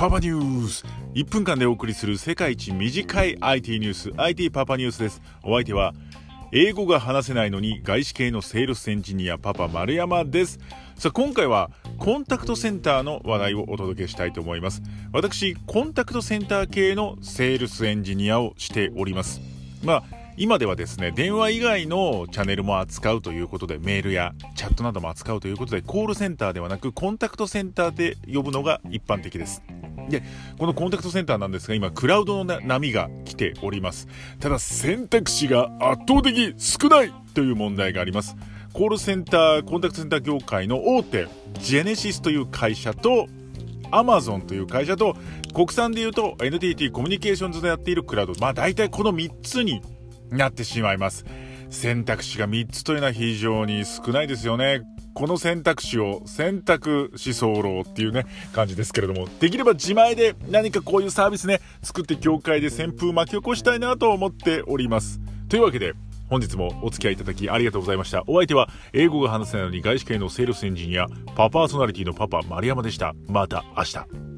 パパニュース。1分間でお送りする世界一短い IT ニュース。IT パパニュースです。お相手は英語が話せないのに外資系のセールスエンジニアパパ丸山です。さあ今回はコンタクトセンターの話題をお届けしたいと思います。私コンタクトセンター系のセールスエンジニアをしております。まあ今ではですね電話以外のチャンネルも扱うということでメールやチャットなども扱うということでコールセンターではなくコンタクトセンターで呼ぶのが一般的です。でこのコンタクトセンターなんですが今クラウドの波が来ております。ただ選択肢が圧倒的少ないという問題があります。コールセンターコンタクトセンター業界の大手ジェネシスという会社とアマゾンという会社と国産でいうと NTT コミュニケーションズでやっているクラウド。まあ大体この3つになってしまいます。選択肢が3つというのは非常に少ないですよね。この選択肢を選択し候っていうね感じですけれども。できれば自前で何かこういうサービスね作って業界で旋風巻き起こしたいなと思っております。というわけで本日もお付き合いいただきありがとうございました。お相手は英語が話せないのに外資系のセールスエンジニアパパーソナリティのパパ丸山でした。また明日。